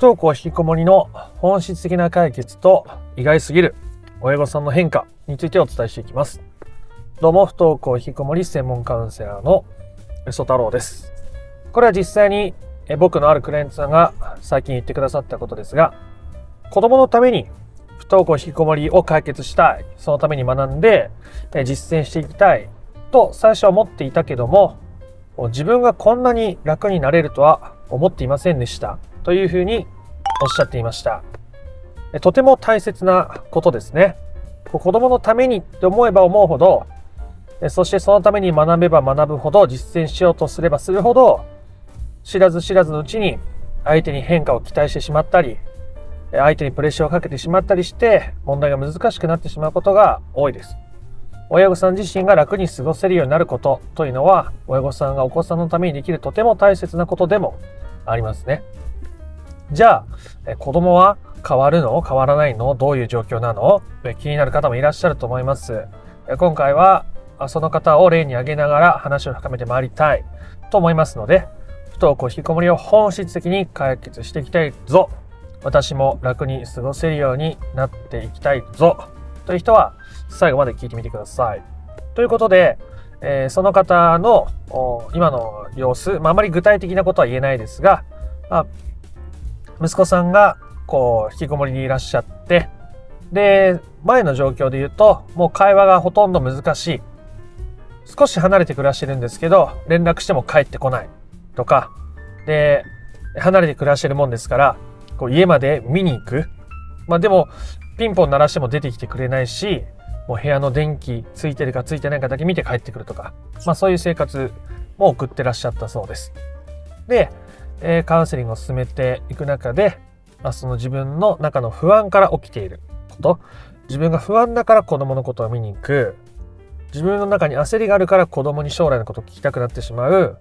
登校引きこもりの本質的な解決と意外すぎる親御さんの変化についてお伝えしていきます。どうも、不登校引きこもり専門カウンセラーの磯太郎です。これは実際に僕のあるクライアントさんが最近言ってくださったことですが、子供のために不登校引きこもりを解決したい、そのために学んで実践していきたいと最初は思っていたけども、自分がこんなに楽になれるとは思っていませんでした。というふうにおっしゃっていました。とても大切なことですね。子供のためにって思えば思うほど、そしてそのために学べば学ぶほど、実践しようとすればするほど、知らず知らずのうちに相手に変化を期待してしまったり、相手にプレッシャーをかけてしまったりして、問題が難しくなってしまうことが多いです。親御さん自身が楽に過ごせるようになることというのは、親御さんがお子さんのためにできるとても大切なことでもありますね。じゃあ、子供は変わるの？変わらないの？どういう状況なの？気になる方もいらっしゃると思います。今回はその方を例に挙げながら話を深めてまいりたいと思いますので、不登校引きこもりを本質的に解決していきたいぞ。私も楽に過ごせるようになっていきたいぞ。という人は最後まで聞いてみてください。ということで、えー、その方の今の様子、まあ、あまり具体的なことは言えないですが、まあ、息子さんがこう引きこもりにいらっしゃってで前の状況で言うともう会話がほとんど難しい。少し離れて暮らしてるんですけど連絡しても帰ってこない。とかで離れて暮らしてるもんですからこう家まで見に行く。まあでもピンポン鳴らしても出てきてくれないしもう部屋の電気ついてるかついてないかだけ見て帰ってくるとか、まあ、そういう生活も送ってらっしゃったそうです。でえカウンセリングを進めていく中で、まあ、その自分の中の不安から起きていること。自分が不安だから子供のことを見に行く。自分の中に焦りがあるから子供に将来のことを聞きたくなってしまう、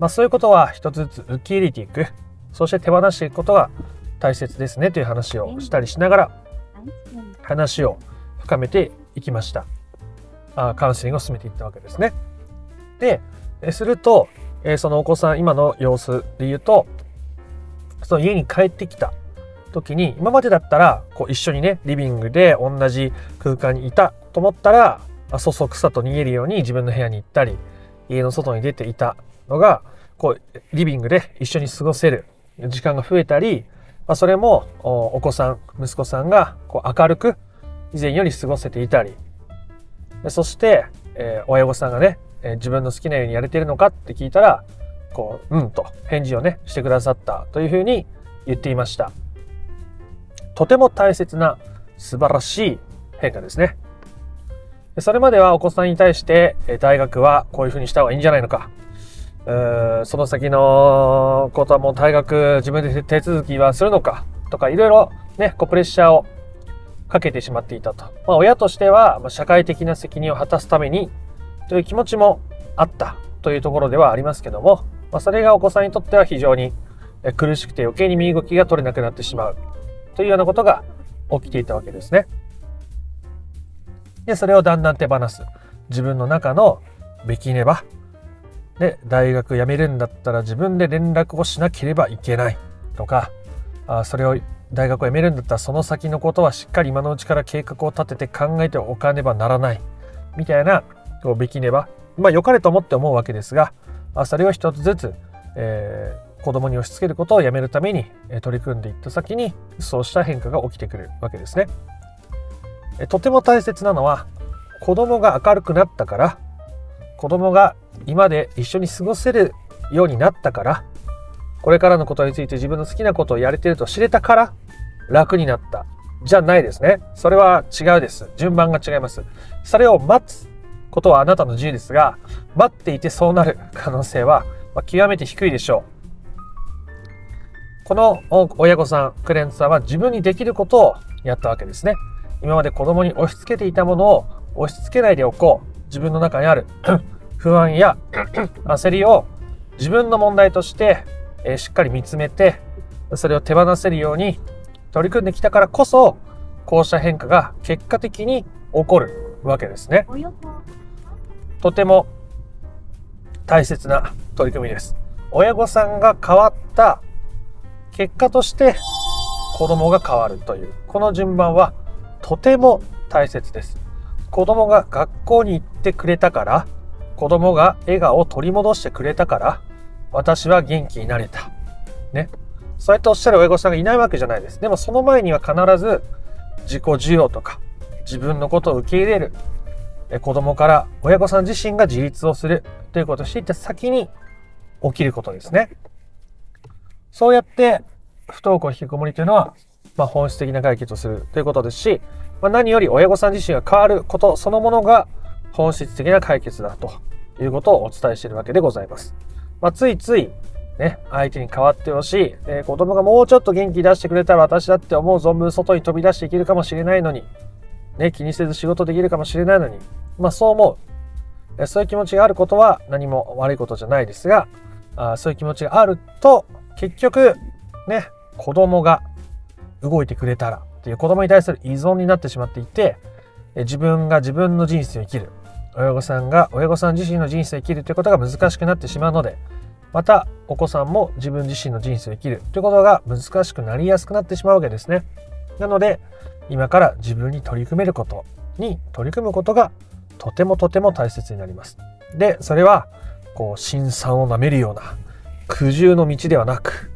まあ、そういうことは一つずつ受け入れていく。そして手放していくことが大切ですねという話をしたりしながら話を深めていきました。あカウンセリングを進めていったわけですね。でするとえ、そのお子さん今の様子で言うとその家に帰ってきた時に今までだったらこう一緒にねリビングで同じ空間にいたと思ったらそそくさと逃げるように自分の部屋に行ったり家の外に出ていたのがこうリビングで一緒に過ごせる時間が増えたり、まあ、それもお子さん息子さんがこう明るく以前より過ごせていたりそして、えー、親御さんがねえ自分の好きなようにやれてるのかって聞いたら、こう、うんと返事をね、してくださったというふうに言っていました。とても大切な素晴らしい変化ですね。それまではお子さんに対して、大学はこういうふうにした方がいいんじゃないのか。その先のことはもう大学自分で手続きはするのかとかいろいろね、こうプレッシャーをかけてしまっていたと。まあ、親としては社会的な責任を果たすためにという気持ちもあったというところではありますけども、まあ、それがお子さんにとっては非常に苦しくて余計に身動きが取れなくなってしまうというようなことが起きていたわけですね。で、それをだんだん手放す。自分の中のべきねば。で、大学辞めるんだったら自分で連絡をしなければいけないとか、あそれを大学を辞めるんだったらその先のことはしっかり今のうちから計画を立てて考えておかねばならないみたいなこうべきねば、まあ、良かれと思って思うわけですが、それを一つずつ、えー、子供に押し付けることをやめるために取り組んでいった先にそうした変化が起きてくるわけですね。とても大切なのは子供が明るくなったから子供が今で一緒に過ごせるようになったからこれからのことについて自分の好きなことをやれてると知れたから楽になったじゃないですね。それは違うです。順番が違います。それを待つことはあなたの自由ですが、待っていてそうなる 可能性は、極めて低いでしょう。この親御さん、クレンツさんは自分にできることをやったわけですね。今まで子供に押し付けていたものを押し付けないでおこう。自分の中にある 不安や 焦りを自分の問題として、えしっかり見つめて、それを手放せるように取り組んできたからこそ、こうした変化が結果的に起こるわけですね。とても大切な取り組みです。親御さんが変わった結果として子供が変わるという、この順番はとても大切です。子供が学校に行ってくれたから、子供が笑顔を取り戻してくれたから、私は元気になれた。ね。そうやっておっしゃる親御さんがいないわけじゃないです。でもその前には必ず自己需要とか自分のことを受け入れる。子供から親御さん自身が自立をするということをしていった先に起きることですね。そうやって不登校引きこもりというのは、まあ、本質的な解決をするということですし、まあ、何より親御さん自身が変わることそのものが本質的な解決だということをお伝えしているわけでございます。まあ、ついついね、相手に変わってほしい、えー、子供がもうちょっと元気出してくれたら私だって思う存分外に飛び出していけるかもしれないのに、ね、気にせず仕事できるかもしれないのに、まあそう思う。えそういう気持ちがあることは何も悪いことじゃないですが、あそういう気持ちがあると、結局、ね、子供が動いてくれたらっていう子供に対する依存になってしまっていて、え自分が自分の人生を生きる。親御さんが親御さん自身の人生を生きるということが難しくなってしまうので、またお子さんも自分自身の人生を生きるということが難しくなりやすくなってしまうわけですね。なので今から自分に取り組めることに取り組むことがとてもとても大切になります。で、それはこう辛酸をなめるような苦渋の道ではなく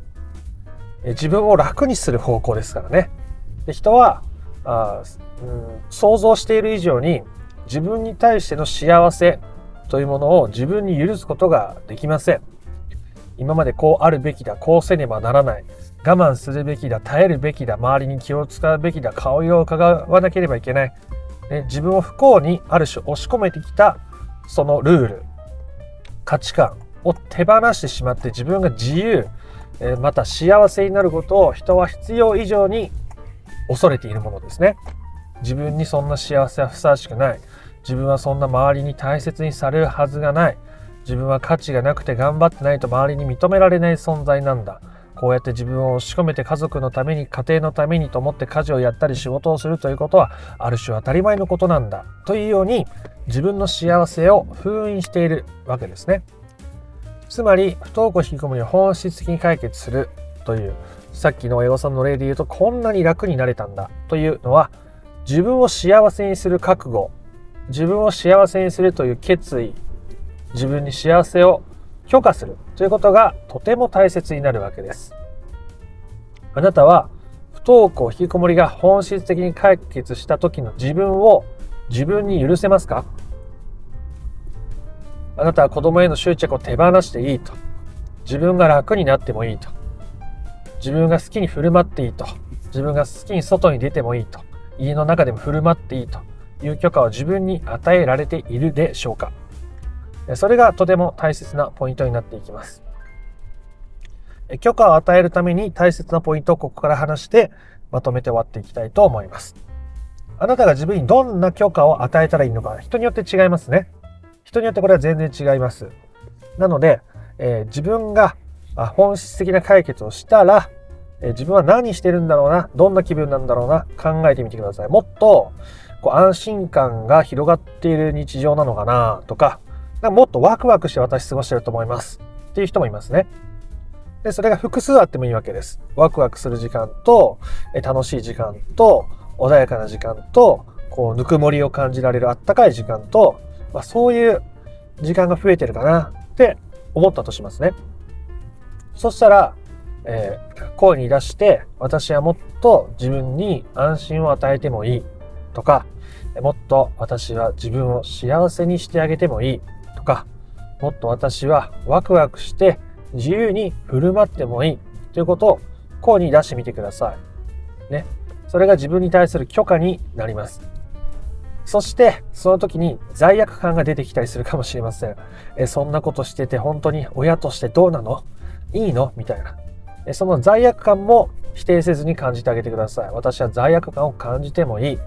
自分を楽にする方向ですからね。で人はあ、うん、想像している以上に自分に対しての幸せというものを自分に許すことができません。今までこうあるべきだこうせねばならない。我慢するべきだ耐えるべきだ周りに気を使うべきだ顔色を伺わなければいけない、ね、自分を不幸にある種押し込めてきたそのルール。価値観を手放してしまって自分が自由また幸せになることを人は必要以上に恐れているものですね。自分にそんな幸せはふさわしくない。自分はそんな周りに大切にされるはずがない。自分は価値がなくて頑張ってないと周りに認められない存在なんだ。こうやって自分を押し込めて家族のために家庭のためにと思って家事をやったり仕事をするということはある種当たり前のことなんだ。というように自分の幸せを封印しているわけですね。つまり不登校引きこもりを本質的に解決するというさっきの親御さんの例で言うとこんなに楽になれたんだというのは自分を幸せにする覚悟自分を幸せにするという決意自分に幸せを許可するということがとても大切になるわけです。あなたは不登校引きこもりが本質的に解決した時の自分を自分に許せますか？あなたは子供への執着を手放していいと。自分が楽になってもいいと。自分が好きに振る舞っていいと。自分が好きに外に出てもいいと。家の中でも振る舞っていいという許可を自分に与えられているでしょうか？それがとても大切なポイントになっていきます。許可を与えるために大切なポイントをここから話してまとめて終わっていきたいと思います。あなたが自分にどんな許可を与えたらいいのか人によって違いますね。人によってこれは全然違います。なので、えー、自分が本質的な解決をしたら、え、自分は何してるんだろうな、どんな気分なんだろうな、考えてみてください。もっとこう安心感が広がっている日常なのかなとか、もっとワクワクして私過ごしてると思いますっていう人もいますね。で、それが複数あってもいいわけです。ワクワクする時間と、楽しい時間と、穏やかな時間と、こう、ぬくもりを感じられるあったかい時間と、まあ、そういう時間が増えてるかなって思ったとしますね。そしたら、えー、声に出して、私はもっと自分に安心を与えてもいいとか、もっと私は自分を幸せにしてあげてもいいとか、もっと私はワクワクして自由に振る舞ってもいいということを声に出してみてください。ね。それが自分に対する許可になります。そして、その時に罪悪感が出てきたりするかもしれません。えそんなことしてて本当に親としてどうなの？いいの？みたいな。その罪悪感も否定せずに感じてあげてください。私は罪悪感を感じてもいい。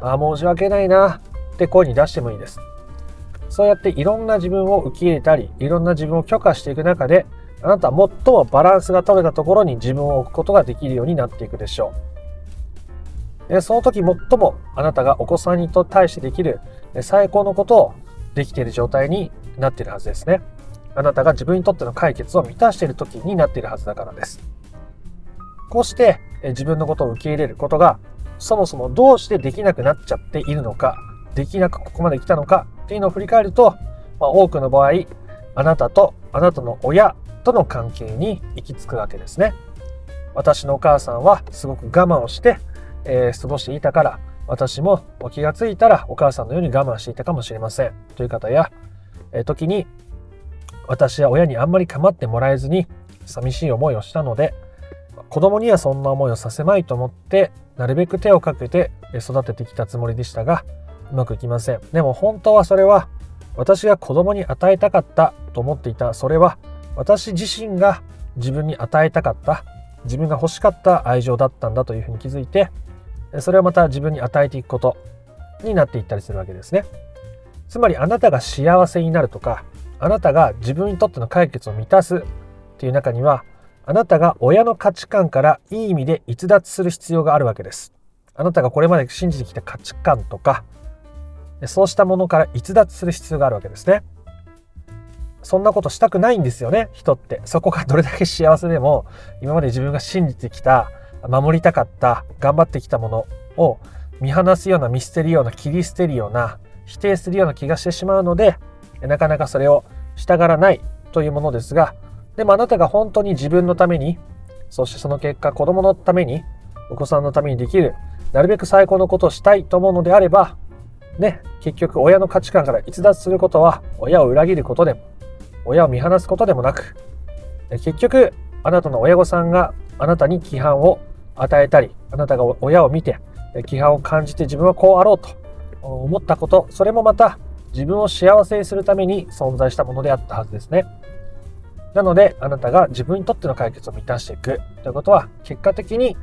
ああ、申し訳ないなって声に出してもいいです。そうやっていろんな自分を受け入れたり、いろんな自分を許可していく中で、あなたは最もバランスが取れたところに自分を置くことができるようになっていくでしょう。でその時最もあなたがお子さんに対してできる最高のことをできている状態になっているはずですね。あなたが自分にとっての解決を満たしている時になっているはずだからです。こうして自分のことを受け入れることがそもそもどうしてできなくなっちゃっているのかできなくここまで来たのかっていうのを振り返ると、まあ、多くの場合あなたとあなたの親との関係に行き着くわけですね。私のお母さんはすごく我慢をして、えー、過ごしていたから私も気がついたらお母さんのように我慢していたかもしれませんという方や、えー、時に私や親にあんまり構ってもらえずに寂しい思いをしたので子供にはそんな思いをさせまいと思ってなるべく手をかけて育ててきたつもりでしたがうまくいきません。でも本当はそれは私が子供に与えたかったと思っていたそれは私自身が自分に与えたかった自分が欲しかった愛情だったんだというふうに気づいてそれをまた自分に与えていくことになっていったりするわけですね。つまりあなたが幸せになるとかあなたが自分にとっての解決を満たすっていう中にはあなたが親の価値観からいい意味で逸脱する必要があるわけです。あなたがこれまで信じてきた価値観とか、そうしたものから逸脱する必要があるわけですね。そんなことしたくないんですよね、人って。そこがどれだけ幸せでも、今まで自分が信じてきた、守りたかった、頑張ってきたものを見放すような、見捨てるような、切り捨てるような、否定するような気がしてしまうので、なかなかそれをしたがらないというものですが、でもあなたが本当に自分のために、そしてその結果子供のために、お子さんのためにできる、なるべく最高のことをしたいと思うのであれば、ね、結局親の価値観から逸脱することは、親を裏切ることでも、親を見放すことでもなく、結局、あなたの親御さんがあなたに規範を与えたり、あなたが親を見て、規範を感じて自分はこうあろうと思ったこと、それもまた自分を幸せにするために存在したものであったはずですね。なので、あなたが自分にとっての解決を満たしていくということは、結果的に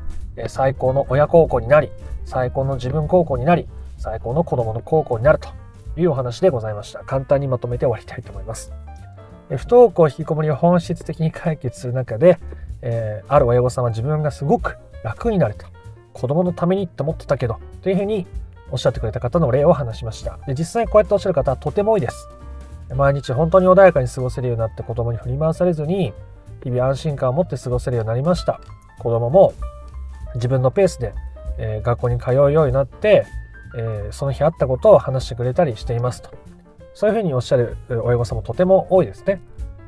最高の親孝行になり、最高の自分孝行になり、最高の子供の孝行になるというお話でございました。簡単にまとめて終わりたいと思います。不登校引きこもりを本質的に解決する中で、えー、ある親御さんは自分がすごく楽になれた。子供のためにって思ってたけど、というふうにおっしゃってくれた方の例を話しました。で実際こうやっておっしゃる方はとても多いです。毎日本当に穏やかに過ごせるようになって子供に振り回されずに日々安心感を持って過ごせるようになりました。子供も自分のペースで、えー、学校に通うようになって、えー、その日あったことを話してくれたりしていますと。そういうふうにおっしゃる親御さんもとても多いですね。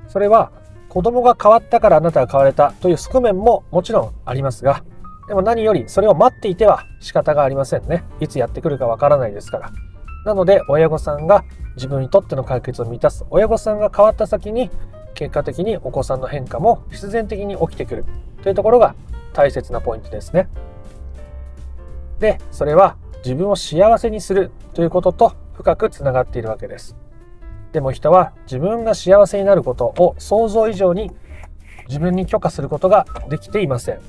それは子供が変わったからあなたが変われたという側面ももちろんありますがでも何よりそれを待っていては仕方がありませんね。いつやってくるかわからないですから。なので親御さんが自分にとっての解決を満たす親御さんが変わった先に結果的にお子さんの変化も必然的に起きてくるというところが大切なポイントですね。で、それは自分を幸せにするということと深くつながっているわけです。でも人は自分が幸せになることを想像以上に自分に許可することができていません。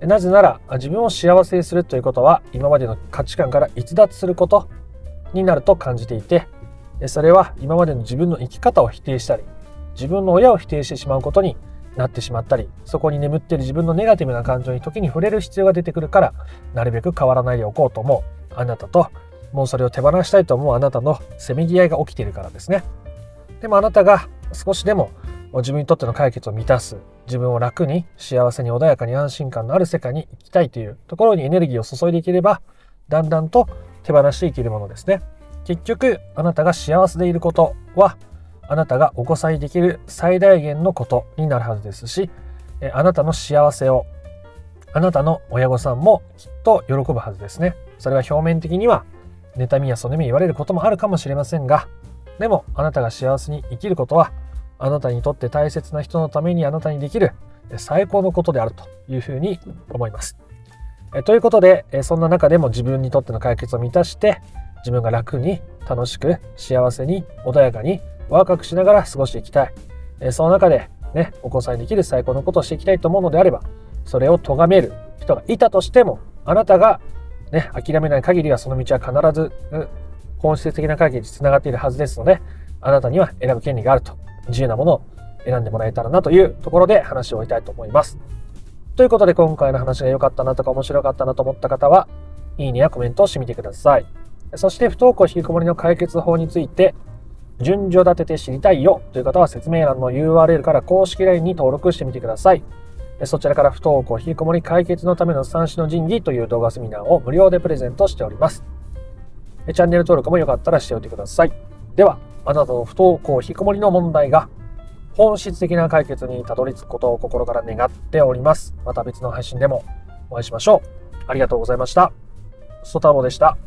なぜなら自分を幸せにするということは今までの価値観から逸脱することになると感じていてそれは今までの自分の生き方を否定したり自分の親を否定してしまうことになってしまったりそこに眠っている自分のネガティブな感情に時に触れる必要が出てくるからなるべく変わらないでおこうと思うあなたともうそれを手放したいと思うあなたのせめぎ合いが起きているからですね。でもあなたが少しでも自分にとっての解決を満たす自分を楽に幸せに穏やかに安心感のある世界に行きたいというところにエネルギーを注いでいければだんだんと手放していけるものですね。結局、あなたが幸せでいることは、あなたがお子さんにできる最大限のことになるはずですし、あなたの幸せを、あなたの親御さんもきっと喜ぶはずですね。それは表面的には、妬みやそねみ言われることもあるかもしれませんが、でもあなたが幸せに生きることは、あなたにとって大切な人のためにあなたにできる最高のことであるというふうに思います。えということで、えそんな中でも自分にとっての解決を満たして自分が楽に楽しく幸せに穏やかにワクワクしながら過ごしていきたい、えその中でねお子さんにできる最高のことをしていきたいと思うのであればそれを咎める人がいたとしてもあなたがね諦めない限りはその道は必ず本質的な解決につながっているはずですのであなたには選ぶ権利があると自由なものを選んでもらえたらなというところで話を終えたいと思います。ということで今回の話が良かったなとか面白かったなと思った方は、いいねやコメントをしてみてください。そして不登校引きこもりの解決法について、順序立てて知りたいよという方は説明欄の URL から公式 LINE に登録してみてください。そちらから不登校引きこもり解決のための三種の神器という動画セミナーを無料でプレゼントしております。チャンネル登録もよかったらしておいてください。では、あなたの不登校引きこもりの問題が本質的な解決にたどり着くことを心から願っております。また別の配信でもお会いしましょう。ありがとうございました。ソタロでした。